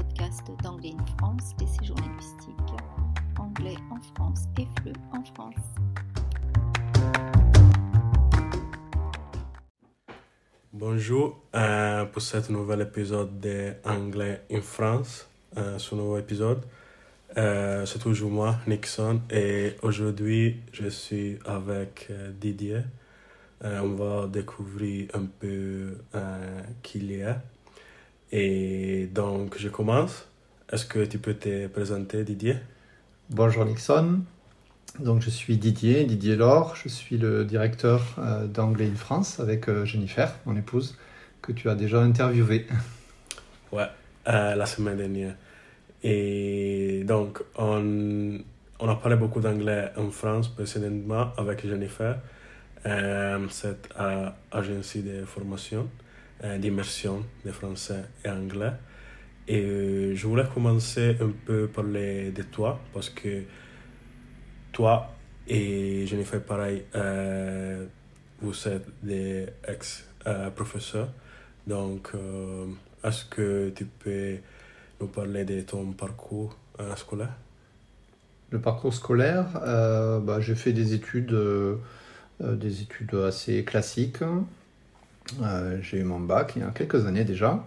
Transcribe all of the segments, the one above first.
podcast d'Anglais in France, des séjours linguistiques. Anglais en France et FLE en France. Bonjour euh, pour ce nouvel épisode de Anglais in France. Euh, ce nouveau épisode, euh, c'est toujours moi, Nixon, et aujourd'hui je suis avec euh, Didier. Euh, on va découvrir un peu euh, qui il est. Et donc je commence. Est-ce que tu peux te présenter, Didier? Bonjour Nixon. Donc je suis Didier, Didier Laure. Je suis le directeur euh, d'Anglais in France avec euh, Jennifer, mon épouse, que tu as déjà interviewé. Ouais, euh, la semaine dernière. Et donc, on, on a parlé beaucoup d'anglais en France précédemment avec Jennifer, cette agence de formation, d'immersion de français et anglais. Et euh, je voulais commencer un peu parler de toi parce que toi et Jennifer, pareil, euh, vous êtes des ex-professeurs. Donc, euh, est-ce que tu peux nous parler de ton parcours euh, scolaire? Le parcours scolaire, euh, bah, j'ai fait des études, euh, euh, des études assez classiques. Euh, j'ai eu mon bac il y a quelques années déjà.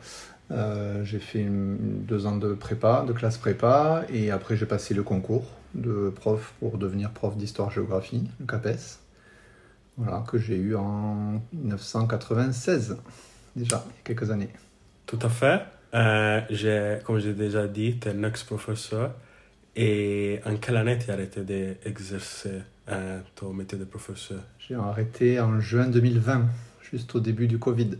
Euh, j'ai fait une- deux ans de prépa, de classe prépa, et après j'ai passé le concours de prof pour devenir prof d'histoire-géographie, le CAPES. Voilà, que j'ai eu en 1996, déjà, il y a quelques années. Tout à fait. Euh, j'ai, comme j'ai déjà dit, tu es un ex-professeur. Et en quelle année tu as arrêté d'exercer euh, ton métier de professeur? J'ai arrêté en juin 2020, juste au début du Covid.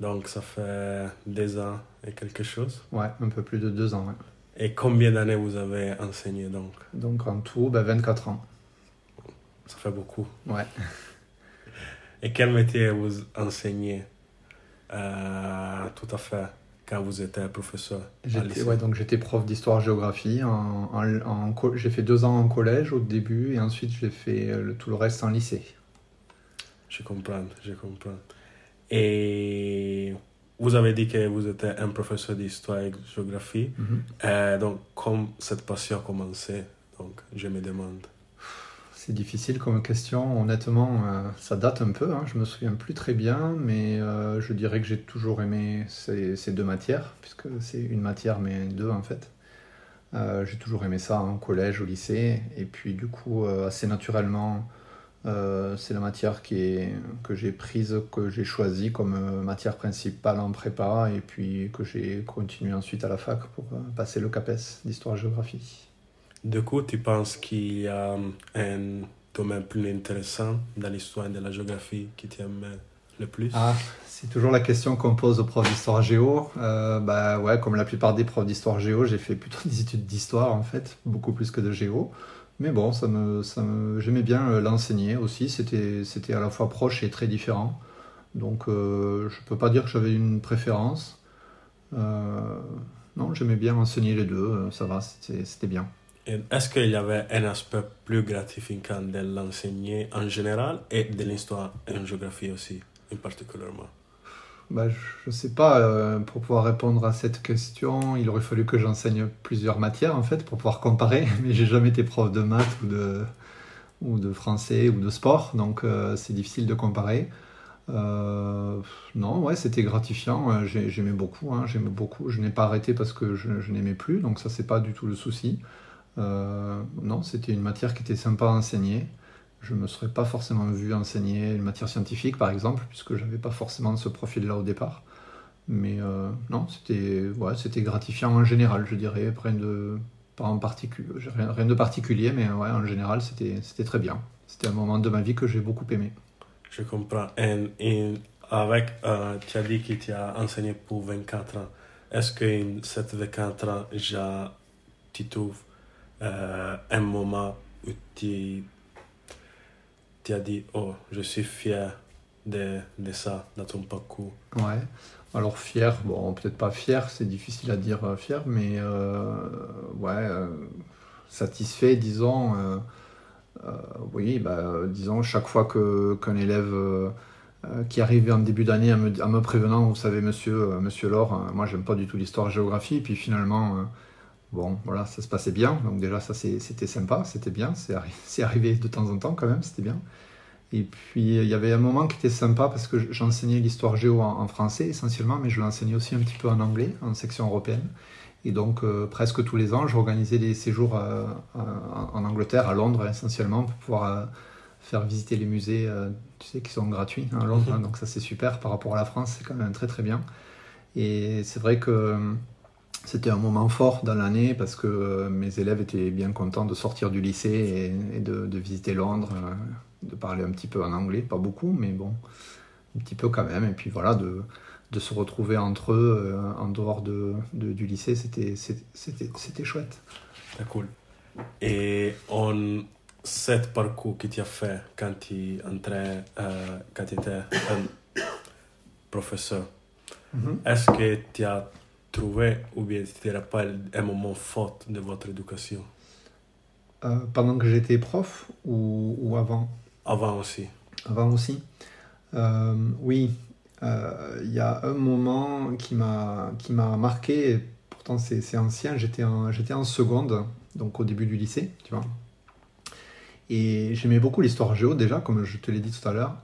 Donc, ça fait deux ans et quelque chose. Ouais, un peu plus de deux ans. ouais. Et combien d'années vous avez enseigné donc? Donc en tout, bah, 24 ans. Ça fait beaucoup. Ouais. Et quel métier vous enseignez euh, tout à fait quand vous étiez professeur J'étais ouais, donc j'étais prof d'histoire-géographie. En, en- en co- j'ai fait deux ans en collège au début et ensuite j'ai fait euh, le, tout le reste en lycée. Je comprends, je comprends. Et vous avez dit que vous étiez un professeur d'histoire et de géographie. Euh, donc, comme cette passion a commencé, donc je me demande. C'est difficile comme question. Honnêtement, euh, ça date un peu. Hein. Je me souviens plus très bien, mais euh, je dirais que j'ai toujours aimé ces, ces deux matières, puisque c'est une matière, mais deux en fait. J'ai toujours aimé ça en collège, au lycée, et puis du coup, assez naturellement, euh, c'est la matière qui est, que j'ai prise, que j'ai choisie comme euh, matière principale en prépa, et puis que j'ai continué ensuite à la fac pour euh, passer le CAPES d'histoire-géographie. Du coup, tu penses qu'il y a un domaine plus intéressant dans l'histoire et de la géographie qui t'aime le plus? Ah, c'est toujours la question qu'on pose aux profs d'histoire géo. Euh, bah ouais, comme la plupart des profs d'histoire géo, j'ai fait plutôt des études d'histoire en fait, beaucoup plus que de géo. Mais bon, ça me, ça j'aimais bien euh, l'enseigner aussi. C'était, c'était à la fois proche et très différent. Donc euh, je peux pas dire que j'avais une préférence. Euh, non, j'aimais bien enseigner les deux. Ça va, c'était, bien. Est-ce qu'il y avait un aspect plus gratifiant de l'enseigner en général et de l'histoire et en géographie aussi, en particulièrement Bah, je sais pas, euh, pour pouvoir répondre à cette question, il aurait fallu que j'enseigne plusieurs matières en fait pour pouvoir comparer, mais j'ai jamais été prof de maths ou de, ou de français ou de sport, donc euh, c'est difficile de comparer. Euh, non, ouais, c'était gratifiant, j'ai- j'aimais beaucoup, hein, j'aimais beaucoup. Je n'ai pas arrêté parce que je, je n'aimais plus, donc ça c'est pas du tout le souci. Non, c'était une matière qui était sympa à enseigner. Je me serais pas forcément vu enseigner une matière scientifique, par exemple, puisque j'avais pas forcément ce profil-là au départ. Mais euh, non, c'était ouais, c'était gratifiant en général, je dirais, rien de pas en particulier, rien, de particulier, mais ouais, en général, c'était très bien. C'était un moment de ma vie que j'ai beaucoup aimé. Je comprends. Et, avec, euh, tu as dit que tu enseigné pour 24 ans. Est-ce que cette 24 ans, tu trouves euh, un moment où tu, tu as dit, oh, je suis fier de, de ça dans ton parcours Ouais. Alors fier, bon, peut-être pas fier, c'est difficile à dire euh, fier, mais euh, ouais, euh, satisfait, disons. oui, bah, disons, chaque fois que qu'un élève qui arrivait en début d'année à me, me, prévenant, vous savez, monsieur, monsieur Laure, moi j'aime pas du tout l'histoire-géographie, puis finalement, bon, voilà, ça se passait bien, donc déjà ça c'était sympa, c'était bien, c'est arrivé de temps en temps quand même, c'était bien. Et puis il y avait un moment qui était sympa parce que j'enseignais l'histoire géo en, français essentiellement, mais je l'enseignais aussi un petit peu en anglais, en section européenne. Et donc euh, presque tous les ans, j'organisais des séjours euh, en Angleterre, à Londres essentiellement, pour pouvoir euh, faire visiter les musées, tu sais, qui sont gratuits à Londres. Donc ça c'est super par rapport à la France, c'est quand même très très bien. Et c'est vrai que c'était un moment fort dans l'année parce que mes élèves étaient bien contents de sortir du lycée et, de, de, visiter Londres de parler un petit peu en anglais, pas beaucoup, mais bon, un petit peu quand même. Et puis voilà, de, de se retrouver entre eux euh, en dehors de, du lycée, c'était, c'était, chouette. C'est cool. Et on, cet parcours que tu as fait quand tu entrais, euh, quand tu étais un professeur, mm-hmm. est-ce que tu as trouvé ou bien tu te rappelles un moment fort de votre éducation? Euh, Pendant que j'étais prof ou, ou avant? Avant aussi. Avant aussi. Euh, oui, euh, il y a un moment qui m'a marqué, pourtant c'est ancien, j'étais en, en seconde, donc au début du lycée, tu vois. Et j'aimais beaucoup l'histoire géo déjà, comme je te l'ai dit tout à l'heure.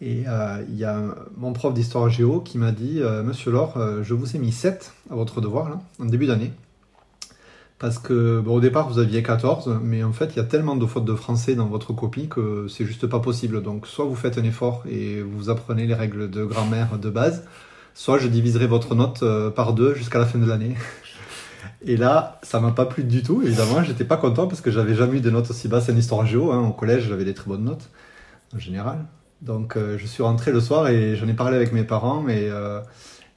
Et euh, il y a mon prof d'histoire géo qui m'a dit Monsieur Laure, je vous ai mis 7 à votre devoir, là, en début d'année. Parce que au départ, vous aviez 14, mais en fait, il y a tellement de fautes de français dans votre copie que c'est juste pas possible. Donc, soit vous faites un effort et vous apprenez les règles de grammaire de base, soit je diviserai votre note euh, par deux jusqu'à la fin de l'année. Et là, ça m'a pas plu du tout. Évidemment, j'étais pas content parce que j'avais jamais eu de notes aussi basses en histoire géo. Hein. Au collège, j'avais des très bonnes notes, en général. Donc, euh, je suis rentré le soir et j'en ai parlé avec mes parents. Mais euh,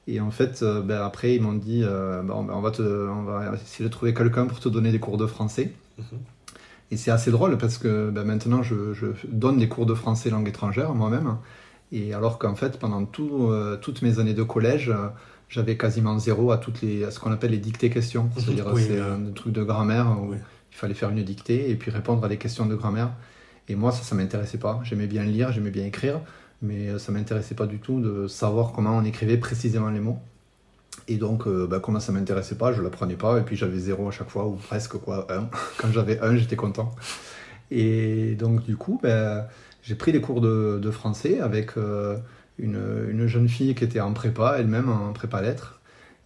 et en fait, euh, ben, après, ils m'ont dit ben, on, va te, on va essayer de trouver quelqu'un pour te donner des cours de français. Mhm. Et c'est assez drôle parce que ben, maintenant, je, je, donne des cours de français langue étrangère moi-même. Et alors qu'en fait, pendant tout, toutes mes années de collège, j'avais quasiment zéro à, toutes les, à ce qu'on appelle les dictées questions. C'est-à-dire, c'est un truc de grammaire où il fallait faire une dictée et puis répondre à des questions de grammaire. Et moi, ça, ça m'intéressait pas. J'aimais bien lire, j'aimais bien écrire mais euh, ça m'intéressait pas du tout de savoir comment on écrivait précisément les mots. Et donc, euh, bah, comment ça m'intéressait pas, je l'apprenais pas, et puis j'avais zéro à chaque fois, ou presque quoi, un. Quand j'avais un, j'étais content. Et donc, du coup, bah, j'ai pris des cours de, français avec euh, une, une, jeune fille qui était en prépa, elle-même en prépa lettres.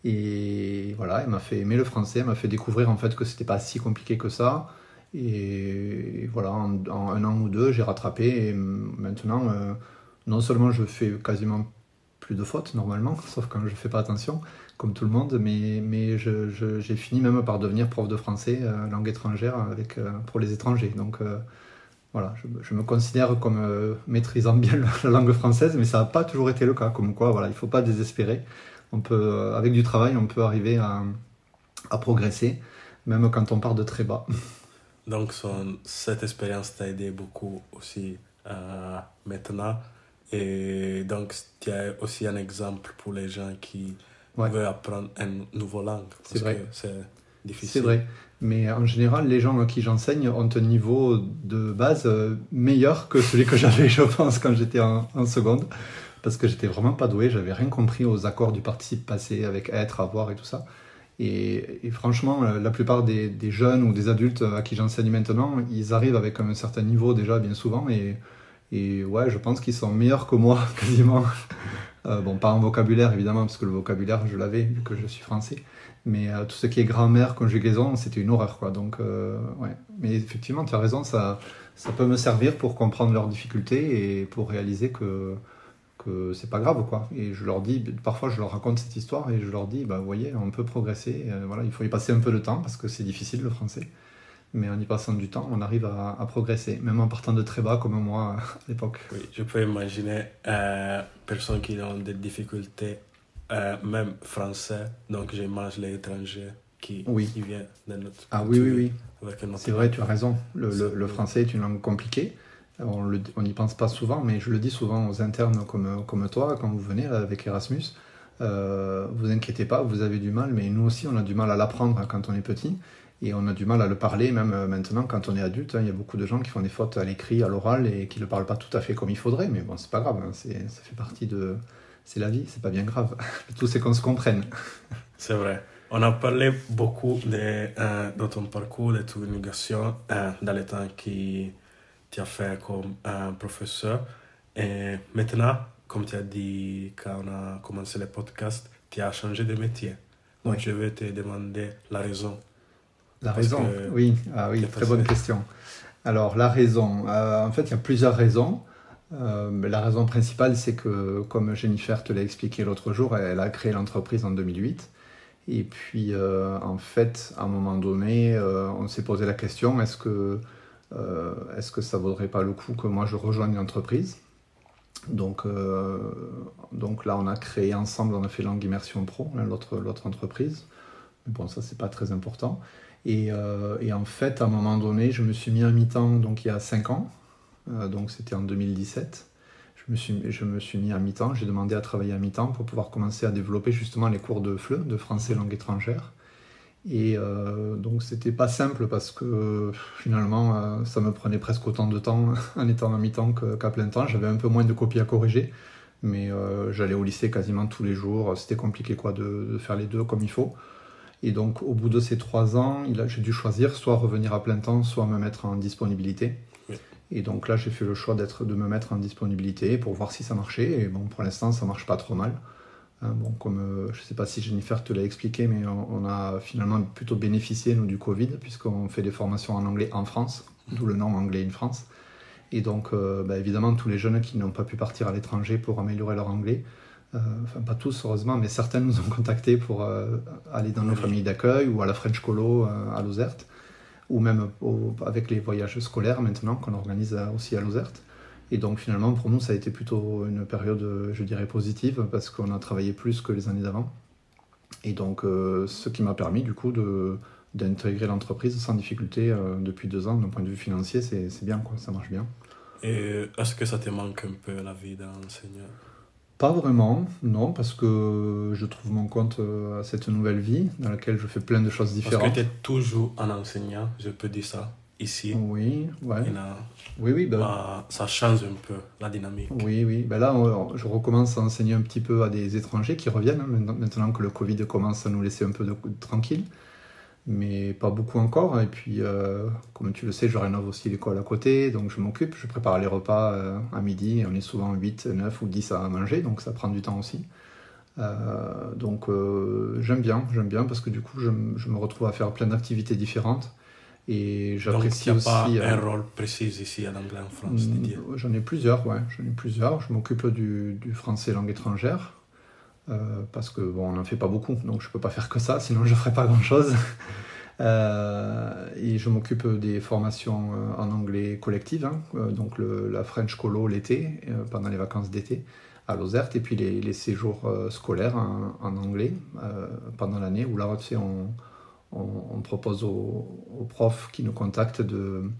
Et voilà, elle m'a fait aimer le français, elle m'a fait découvrir en fait que c'était pas si compliqué que ça. Et voilà, en, un an ou deux, j'ai rattrapé, et maintenant non seulement je fais quasiment plus de fautes normalement, sauf quand je fais pas attention, comme tout le monde, mais, mais j'ai fini même par devenir prof de français, euh, langue étrangère, avec, euh, pour les étrangers. Donc euh, voilà, je, me considère comme maîtrisant bien la langue française, mais ça n'a pas toujours été le cas. Comme quoi, voilà, il ne faut pas désespérer. On peut, avec du travail, on peut arriver à, à progresser, même quand on part de très bas. Donc cette expérience t'a aidé beaucoup aussi maintenant et donc, tu as aussi un exemple pour les gens qui veulent apprendre une nouvelle langue. C'est vrai. C'est difficile. C'est vrai. Mais en général, les gens à qui j'enseigne ont un niveau de base euh, meilleur que celui que j'avais, je pense, quand j'étais en, seconde. Parce que j'étais vraiment pas doué, j'avais rien compris aux accords du participe passé avec être, avoir et tout ça. Et, franchement, la plupart des, jeunes ou des adultes à qui j'enseigne maintenant, ils arrivent avec un certain niveau déjà, bien souvent. Et ouais, je pense qu'ils sont meilleurs que moi, quasiment. Euh, bon, pas en vocabulaire, évidemment, parce que le vocabulaire, je l'avais, vu que je suis français. Mais euh, tout ce qui est grammaire, conjugaison, c'était une horreur, quoi. Donc, euh, ouais. Mais effectivement, tu as raison, ça peut me servir pour comprendre leurs difficultés et pour réaliser que, que c'est pas grave, quoi. Et je leur dis, parfois, je leur raconte cette histoire et je leur dis, bah, vous voyez, on peut progresser. voilà, il faut y passer un peu de temps parce que c'est difficile, le français mais en y passant du temps, on arrive à, progresser, même en partant de très bas comme moi à l'époque. Oui, je peux imaginer euh, personnes qui ont des difficultés, euh, même français, donc j'imagine les étrangers qui, oui. qui viennent de notre Ah oui, oui, oui. C'est vrai, tu as raison. Le, le, français est une langue compliquée. On n'y pense pas souvent, mais je le dis souvent aux internes comme, comme toi, quand vous venez avec Erasmus. Euh, vous inquiétez pas, vous avez du mal, mais nous aussi on a du mal à l'apprendre quand on est petit. Et on a du mal à le parler, même euh, maintenant, quand on est adulte. hein. Il y a beaucoup de gens qui font des fautes à l'écrit, à l'oral, et qui ne le parlent pas tout à fait comme il faudrait. Mais bon, c'est pas grave. hein. C'est- Ça fait partie de. C'est la vie, c'est pas bien grave. Le tout, c'est qu'on se comprenne. C'est vrai. On a parlé beaucoup de, euh, ton parcours, de ton éducation euh, dans le temps que tu as fait comme euh, professeur. Et maintenant, comme tu as dit quand on a commencé le podcast, tu as changé de métier. Donc Oui. je vais te demander la raison. La Parce raison, que- oui, ah oui, très bonne question. Alors, la raison, euh, en fait, il y a plusieurs raisons. Euh, la raison principale, c'est que, comme Jennifer te l'a expliqué l'autre jour, elle a créé l'entreprise en 2008. Et puis, euh, en fait, à un moment donné, on s'est posé la question est-ce que, euh, est-ce que ça vaudrait pas le coup que moi je rejoigne l'entreprise? Donc, euh, donc là, on a créé ensemble, on a fait Langue Immersion Pro, l'autre l'autre entreprise. Mais bon, ça, c'est pas très important. Et, euh, et en fait, à un moment donné, je me suis mis à mi-temps, donc il y a 5 ans, donc c'était en 2017. Je me suis, je me suis mis à mi-temps, j'ai demandé à travailler à mi-temps pour pouvoir commencer à développer justement les cours de FLE, de français langue étrangère. Et euh, donc c'était pas simple parce que finalement euh, ça me prenait presque autant de temps en étant à mi-temps qu'à plein temps. J'avais un peu moins de copies à corriger, mais euh, j'allais au lycée quasiment tous les jours. C'était compliqué quoi de, de faire les deux comme il faut. Et donc au bout de ces trois ans, j'ai dû choisir soit revenir à plein temps, soit me mettre en disponibilité. Oui. Et donc là j'ai fait le choix d'être de me mettre en disponibilité pour voir si ça marchait. Et bon pour l'instant ça marche pas trop mal. Hein, bon, comme euh, je ne sais pas si Jennifer te l'a expliqué, mais on, on a finalement plutôt bénéficié nous du Covid puisqu'on fait des formations en anglais en France, d'où le nom Anglais in France. Et donc, euh, bah, évidemment, tous les jeunes qui n'ont pas pu partir à l'étranger pour améliorer leur anglais, euh, enfin pas tous heureusement, mais certains nous ont contactés pour euh, aller dans nos familles d'accueil ou à la French Colo euh, à Lozerte, ou même au- avec les voyages scolaires maintenant qu'on organise aussi à Lozerte. Et donc finalement, pour nous, ça a été plutôt une période, je dirais, positive, parce qu'on a travaillé plus que les années d'avant. Et donc, euh, ce qui m'a permis, du coup, de, d'intégrer l'entreprise sans difficulté euh, depuis deux ans. D'un point de vue financier, c'est, c'est bien, quoi, ça marche bien. Et est-ce que ça te manque un peu la vie d'enseignant Pas vraiment, non, parce que je trouve mon compte euh, à cette nouvelle vie, dans laquelle je fais plein de choses Parce que différentes. tu es toujours un enseignant, je peux dire ça, ici. Oui, ouais. Oui, oui, ben, ça change un peu la dynamique. Oui, oui. Ben là, on- je recommence à enseigner un petit peu à des étrangers qui reviennent, hein, maintenant- que le Covid commence à nous laisser un peu de, tranquille. Mais pas beaucoup encore. Et puis, euh, comme tu le sais, je rénove aussi l'école à côté, donc je m'occupe. Je prépare les repas euh, à midi. On est souvent 8, 9 ou 10 à manger, donc ça prend du temps aussi. Euh, donc j'aime bien, j'aime bien parce que du coup, je me retrouve à faire plein d'activités différentes. Et Donc, j'apprécie il n'y a aussi. pas euh, un rôle précis ici en anglais en France, Mm, Didier. J'en ai plusieurs, ouais. J'en ai plusieurs. Je m'occupe du, du français langue étrangère. euh, parce que bon, on n'en fait pas beaucoup, donc je peux pas faire que ça, sinon je ferais pas grand chose. et je m'occupe des formations euh, en anglais collectives, hein, euh, donc le- la French Colo l'été, euh, pendant les vacances d'été à Lozerte, et puis les, les séjours euh, scolaires en, en anglais euh, pendant l'année, où là, tu sais, on, on- propose aux, profs qui nous contactent de,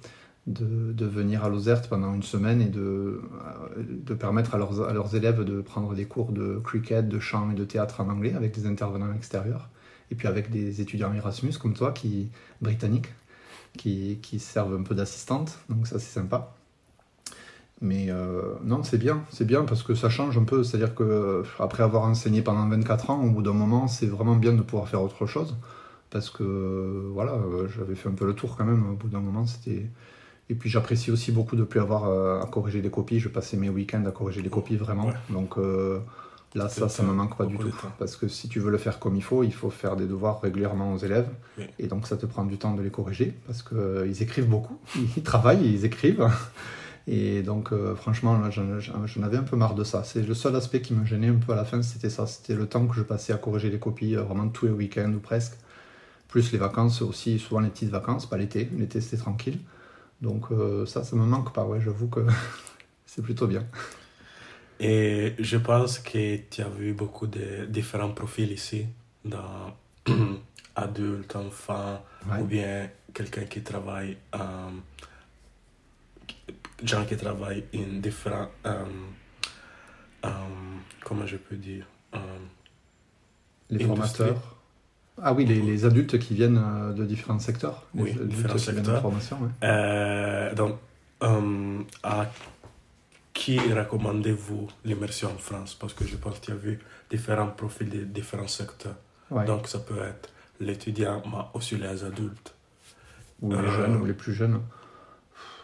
venir à Lozerte pendant une semaine et de, permettre à leurs, élèves de prendre des cours de cricket, de chant et de théâtre en anglais avec des intervenants extérieurs. Et puis avec des étudiants Erasmus comme toi, qui, britanniques, qui, servent un peu d'assistante. Donc ça, c'est sympa. Mais euh, non, c'est bien, c'est bien parce que ça change un peu. C'est-à-dire que après avoir enseigné pendant 24 ans, au bout d'un moment, c'est vraiment bien de pouvoir faire autre chose. Parce que euh, voilà, euh, j'avais fait un peu le tour quand même. Au bout d'un moment, c'était. Et puis j'apprécie aussi beaucoup de plus avoir euh, à corriger les copies. Je passais mes week-ends à corriger les copies vraiment. Ouais. Donc euh, là, ça, ça me manque pas du tout. Parce que si tu veux le faire comme il faut, il faut faire des devoirs régulièrement aux élèves. Oui. Et donc ça te prend du temps de les corriger parce qu'ils écrivent beaucoup. Ils travaillent et ils écrivent. Et donc euh, franchement, là, j'en avais un peu marre de ça. C'est le seul aspect qui me gênait un peu à la fin, c'était ça. C'était le temps que je passais à corriger les copies, euh, vraiment tous les week-ends ou presque. Plus les vacances aussi, souvent les petites vacances, pas l'été. L'été, c'était tranquille. Donc euh, ça, ça me manque pas, ouais, j'avoue que c'est plutôt bien. Et je pense que tu as vu beaucoup de différents profils ici, dans adultes, enfants, Ouais. ou bien quelqu'un qui travaille, euh, gens qui travaillent en différents, euh, euh, comment je peux dire, Les formateurs. Ah oui, les, les adultes qui viennent euh, de différents secteurs. Les Oui, différents de secteurs. formation, ouais. Euh, donc, euh, à qui recommandez-vous l'immersion en France? Parce que je pense qu'il y a vu différents profils de différents secteurs. Ouais. Donc, ça peut être l'étudiant, mais aussi les adultes. ou les Euh, jeunes ou les plus jeunes.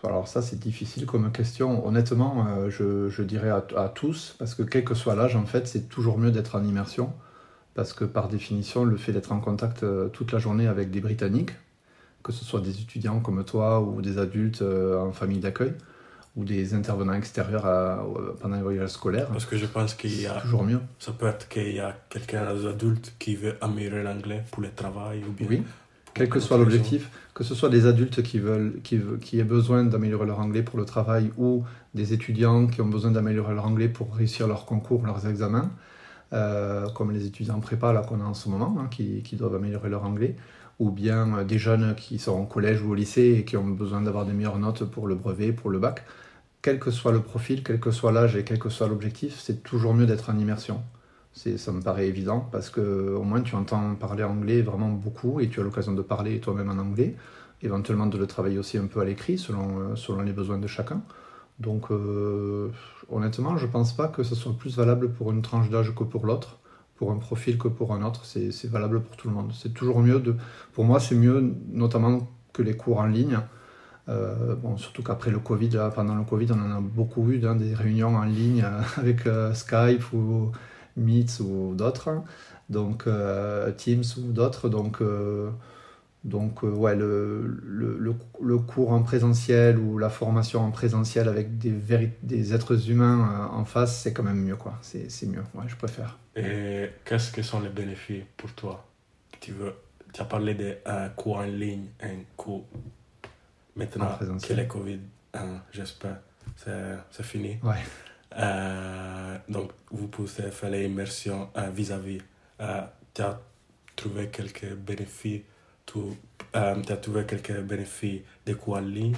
Alors ça c'est difficile comme question. Honnêtement, je, je dirais à, à tous, parce que quel que soit l'âge, en fait, c'est toujours mieux d'être en immersion, parce que par définition, le fait d'être en contact euh, toute la journée avec des Britanniques, que ce soit des étudiants comme toi ou des adultes euh, en famille d'accueil, ou des intervenants extérieurs à- pendant les voyages scolaires, Parce que je pense qu'il y a, toujours mieux. ça peut être qu'il y a quelqu'un d'adulte qui veut améliorer l'anglais pour le travail ou bien. Oui. Quel que soit l'objectif, que ce soit des adultes qui, veulent, qui, qui aient besoin d'améliorer leur anglais pour le travail ou des étudiants qui ont besoin d'améliorer leur anglais pour réussir leurs concours, leurs examens, euh, comme les étudiants prépa qu'on a en ce moment, hein, qui, doivent améliorer leur anglais, ou bien euh, des jeunes qui sont au collège ou au lycée et qui ont besoin d'avoir des meilleures notes pour le brevet, pour le bac. Quel que soit le profil, quel que soit l'âge et quel que soit l'objectif, c'est toujours mieux d'être en immersion. Ça me paraît évident parce que au moins tu entends parler anglais vraiment beaucoup et tu as l'occasion de parler toi-même en anglais, éventuellement de le travailler aussi un peu à l'écrit selon, euh, selon les besoins de chacun. Donc euh, honnêtement, je pense pas que ce soit plus valable pour une tranche d'âge que pour l'autre, pour un profil que pour un autre. C'est, valable pour tout le monde. C'est toujours mieux de, pour moi, c'est mieux notamment que les cours en ligne. Euh, bon, surtout qu'après le Covid, là, pendant le Covid, on en a beaucoup eu hein, des réunions en ligne euh, avec Skype ou Meet ou d'autres, donc euh, Teams ou d'autres. Donc, donc euh, ouais, le, le, le, cours en présentiel ou la formation en présentiel avec des, des êtres humains euh, en face, c'est quand même mieux, quoi. C'est mieux, ouais, je préfère. Et qu'est-ce que sont les bénéfices pour toi? Tu, veux, tu as parlé de un cours en ligne, un cours En maintenant que présentiel. le Covid, hein, j'espère, c'est fini. Ouais. Euh, donc, vous pouvez faire l'immersion euh, vis-à-vis. Euh, tu as trouvé quelques bénéfices, tu euh, as trouvé quelques bénéfices des cours en ligne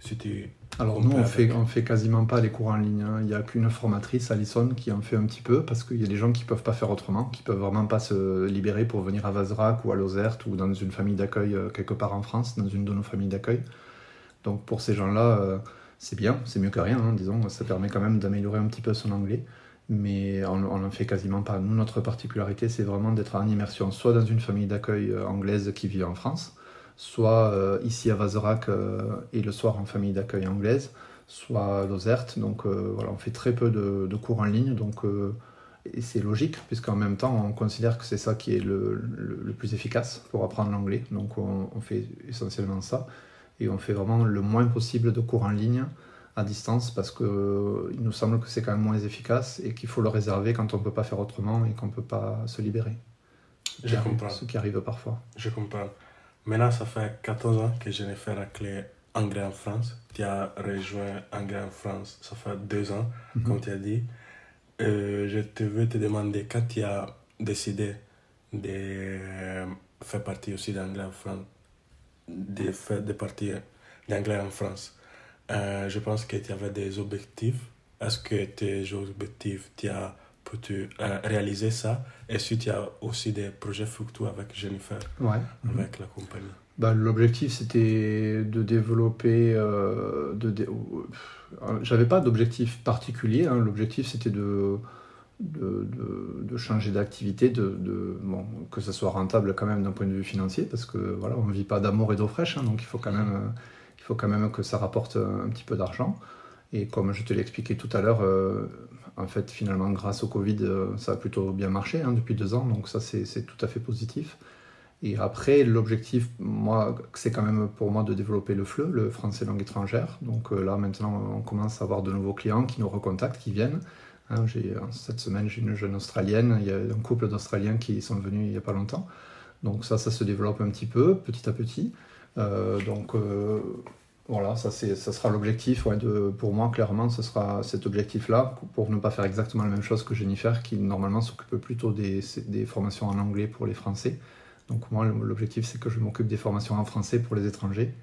si tu... Alors nous, on fait, on fait quasiment pas les cours en ligne. hein. Il n'y a qu'une formatrice, Alison, qui en fait un petit peu, parce qu'il y a des gens qui peuvent pas faire autrement, qui peuvent vraiment pas se libérer pour venir à Vazerac ou à Lozerte ou dans une famille d'accueil euh, quelque part en France, dans une de nos familles d'accueil. Donc pour ces gens-là, euh, c'est bien, c'est mieux que rien, hein, disons. Ça permet quand même d'améliorer un petit peu son anglais. Mais on n'en fait quasiment pas. Nous, notre particularité, c'est vraiment d'être en immersion, soit dans une famille d'accueil euh, anglaise qui vit en France, soit euh, ici à Vazerac euh, et le soir en famille d'accueil anglaise, soit à Lozerte. Donc voilà, on fait très peu de, cours en ligne, donc et c'est logique, puisqu'en même temps, on considère que c'est ça qui est le, le- plus efficace pour apprendre l'anglais. Donc on, on fait essentiellement ça, et on fait vraiment le moins possible de cours en ligne à distance, parce que euh, il nous semble que c'est quand même moins efficace et qu'il faut le réserver quand on ne peut pas faire autrement et qu'on ne peut pas se libérer. Ce Je arrive- comprends. Ce qui arrive parfois. Je comprends. Maintenant, ça fait 14 ans que je n'ai fait la clé anglais en France. Tu as rejoint anglais en France, ça fait deux ans, Mhm. comme tu as dit. Euh, je te veux te demander, quand tu as décidé de euh, faire partie aussi d'anglais en France, de faire de partir d'anglais en France, euh, je pense que tu avais des objectifs. Est-ce que tes objectifs, tu as pu euh, réaliser ça? Et si tu as aussi des projets fructueux avec Jennifer Ouais. Avec la compagnie? Bah, L'objectif, c'était de développer. euh, de dé- euh, J'avais pas d'objectif particulier. hein. L'objectif, c'était de, de, de- de changer d'activité, de, de- bon, que ça soit rentable quand même d'un point de vue financier, parce que voilà, on ne vit pas d'amour et d'eau fraîche, hein, donc il faut, quand même, euh, faut quand même que ça rapporte un petit peu d'argent. Et comme je te l'ai expliqué tout à l'heure, euh, en fait, finalement, grâce au Covid, euh, ça a plutôt bien marché hein, depuis deux ans, donc ça, c'est tout à fait positif. Et après, l'objectif, moi, c'est quand même pour moi de développer le FLE, le français langue étrangère. Donc euh, là, maintenant, on commence à avoir de nouveaux clients qui nous recontactent, qui viennent. Hein, cette semaine, j'ai une jeune Australienne, il y a un couple d'Australiens qui sont venus il n'y a pas longtemps. Donc ça, ça se développe un petit peu, petit à petit. Euh, donc euh, voilà, ça, sera l'objectif. ouais, pour moi, clairement, ce sera cet objectif-là, pour ne pas faire exactement la même chose que Jennifer, qui normalement s'occupe plutôt des, formations en anglais pour les Français. Donc moi, l'objectif, c'est que je m'occupe des formations en français pour les étrangers.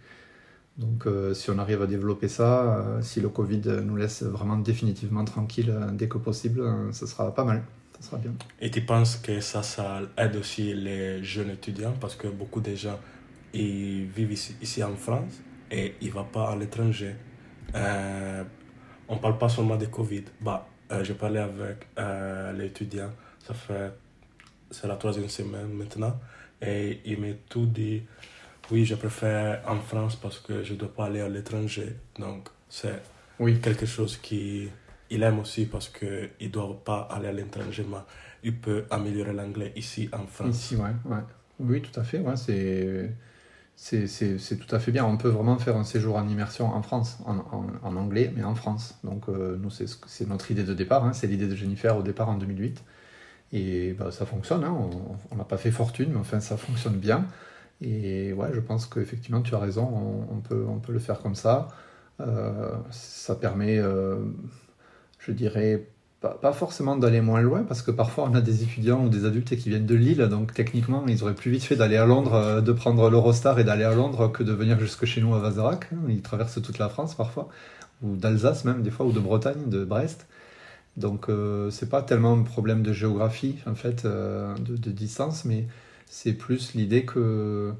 Donc euh, si on arrive à développer ça, si le Covid nous laisse vraiment définitivement tranquille dès que possible, ce sera pas mal. sera bien. Et tu penses que ça, ça aide aussi les jeunes étudiants? Parce que beaucoup de gens ils vivent ici, ici en France et ils ne vont pas à l'étranger. Euh, on ne parle pas seulement de Covid. Bah, euh, je parlais avec euh, l'étudiant, ça fait, c'est la troisième semaine maintenant, et il m'a tout dit, oui, je préfère en France parce que je ne dois pas aller à l'étranger. Donc, c'est Oui. quelque chose qui il aime aussi parce qu'il ne doit pas aller à l'étranger, mais il peut améliorer l'anglais ici en France. Ici, ouais, ouais. Oui, tout à fait. Ouais, c'est, c'est, tout à fait bien. On peut vraiment faire un séjour en immersion en France, en, anglais, mais en France. Donc, euh, nous, c'est, notre idée de départ. hein. C'est l'idée de Jennifer au départ en 2008. Et bah, ça fonctionne. hein. On- n'a pas fait fortune, mais enfin, ça fonctionne bien. Et ouais, je pense qu'effectivement, tu as raison. On, on peut, on peut le faire comme ça. Euh, ça permet, euh, je dirais, pas, forcément d'aller moins loin, parce que parfois on a des étudiants ou des adultes qui viennent de Lille, donc techniquement ils auraient plus vite fait d'aller à Londres, euh, de prendre l'Eurostar et d'aller à Londres que de venir jusque chez nous à Vazerac. hein. Ils traversent toute la France parfois, ou d'Alsace même des fois, ou de Bretagne, de Brest. Donc euh, c'est pas tellement un problème de géographie en fait, euh, de distance, mais c'est plus l'idée que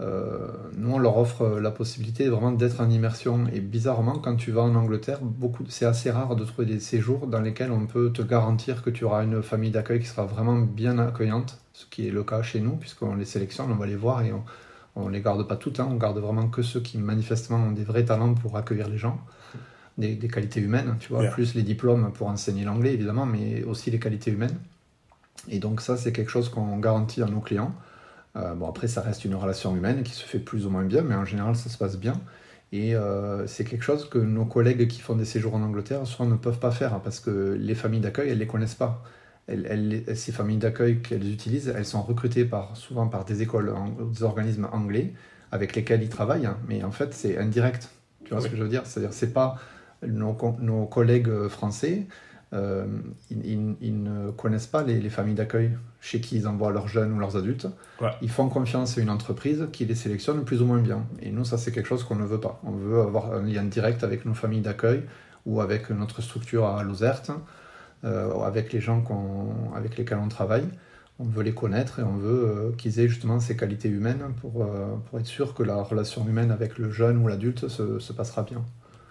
euh, nous on leur offre la possibilité vraiment d'être en immersion. Et bizarrement, quand tu vas en Angleterre, beaucoup, c'est assez rare de trouver des séjours dans lesquels on peut te garantir que tu auras une famille d'accueil qui sera vraiment bien accueillante, ce qui est le cas chez nous, puisqu'on les sélectionne, on va les voir et on, on les garde pas toutes, hein, on garde vraiment que ceux qui manifestement ont des vrais talents pour accueillir les gens, des, des qualités humaines, tu vois, Yeah. plus les diplômes pour enseigner l'anglais évidemment, mais aussi les qualités humaines. Et donc ça, c'est quelque chose qu'on garantit à nos clients. Euh, bon, après, ça reste une relation humaine qui se fait plus ou moins bien, mais en général, ça se passe bien. Et euh, c'est quelque chose que nos collègues qui font des séjours en Angleterre souvent ne peuvent pas faire hein, parce que les familles d'accueil, elles ne les connaissent pas. Elles, elles- ces familles d'accueil qu'elles utilisent, elles sont recrutées par, souvent par des écoles, des organismes anglais avec lesquels ils travaillent, hein, mais en fait, c'est indirect. Tu vois ce que je veux dire? C'est-à-dire, c'est pas nos collègues français, euh, ils, ils- ils ne connaissent pas les, les familles d'accueil chez qui ils envoient leurs jeunes ou leurs adultes. Ouais. Ils font confiance à une entreprise qui les sélectionne plus ou moins bien. Et nous, ça, c'est quelque chose qu'on ne veut pas. On veut avoir un lien direct avec nos familles d'accueil ou avec notre structure à Lozerte, euh, avec les gens avec lesquels on travaille. On veut les connaître et on veut euh, qu'ils aient justement ces qualités humaines pour, pour être sûr que la relation humaine avec le jeune ou l'adulte se, se passera bien.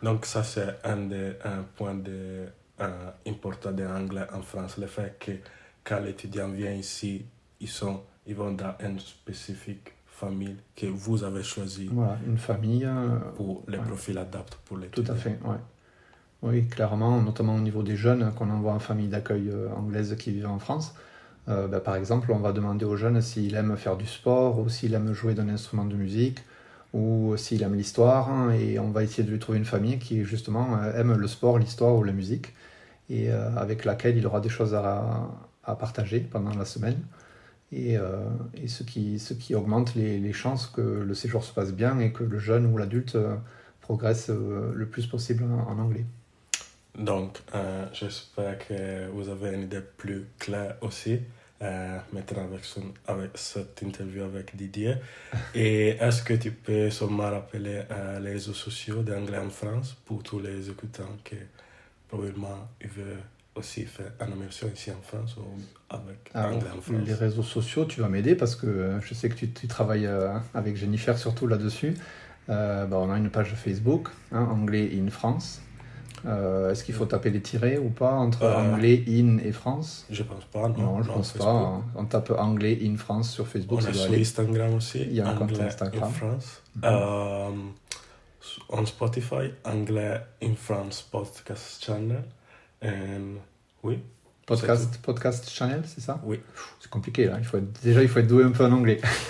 Donc ça, c'est un des un point de, un important de l'anglais en France, le fait que quand l'étudiant vient ici, ils, sont, ils vont dans une spécifique famille que vous avez choisie Voilà, une famille. euh, pour les Ouais. profils adaptés pour Tout l'étudiant. à fait, ouais. Oui, clairement, notamment au niveau des jeunes qu'on envoie en famille d'accueil euh, anglaise qui vivent en France. Euh, bah, par exemple, on va demander aux jeunes s'il aime faire du sport ou s'il aime jouer d'un instrument de musique ou s'il aime l'histoire hein, et on va essayer de lui trouver une famille qui justement euh, aime le sport, l'histoire ou la musique et euh, avec laquelle il aura des choses à, à partager pendant la semaine et, euh, et ce, qui, ce qui augmente les, chances que le séjour se passe bien et que le jeune ou l'adulte progresse le plus possible en, anglais. Donc, j'espère que vous avez une idée plus claire aussi, euh, maintenant avec, son- avec cette interview avec Didier. Et est-ce que tu peux seulement rappeler euh, les réseaux sociaux d'anglais en France pour tous les écoutants qui probablement ils veulent aussi faire une immersion ici en France ou avec Alors, anglais en France? les réseaux sociaux, tu vas m'aider parce que euh, je sais que tu, tu travailles euh, avec Jennifer surtout là-dessus. Euh, bah, on a une page Facebook, hein, anglais in France. Euh, Est-ce qu'il faut taper les tirets ou pas entre Euh, anglais in et France? Je pense pas, non. Non, je non, pense Facebook. pas. On tape anglais in France sur Facebook, On est sur. Instagram aussi. Il y a un compte Instagram. in France. Mhm. Euh, on Spotify, anglais in France podcast channel. And, oui, Podcast, podcast channel, c'est ça? Oui. C'est compliqué là. Il faut être- déjà, il faut être doué un peu en anglais.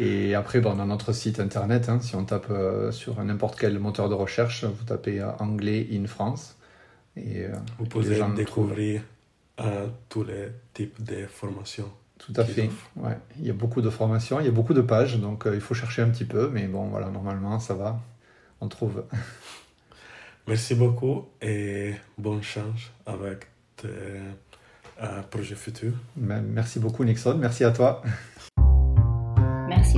Et après, bon, on a notre site internet. hein. si on tape euh, sur n'importe quel moteur de recherche, vous tapez euh, anglais in France. Et euh, Vous pouvez découvrir tous les types de formations. tout à fait. Ouais. Il y a beaucoup de formations, il y a beaucoup de pages, donc il faut chercher un petit peu. Mais bon, voilà, normalement, ça va. On trouve. Merci beaucoup et bonne chance avec tes projets futurs. Merci beaucoup, Nixon. Merci à toi.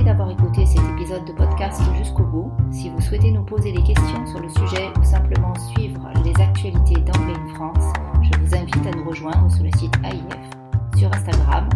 D'avoir écouté cet épisode de podcast jusqu'au bout. Si vous souhaitez nous poser des questions sur le sujet ou simplement suivre les actualités d'Anglais France, je vous invite à nous rejoindre sur le site AIF, sur Instagram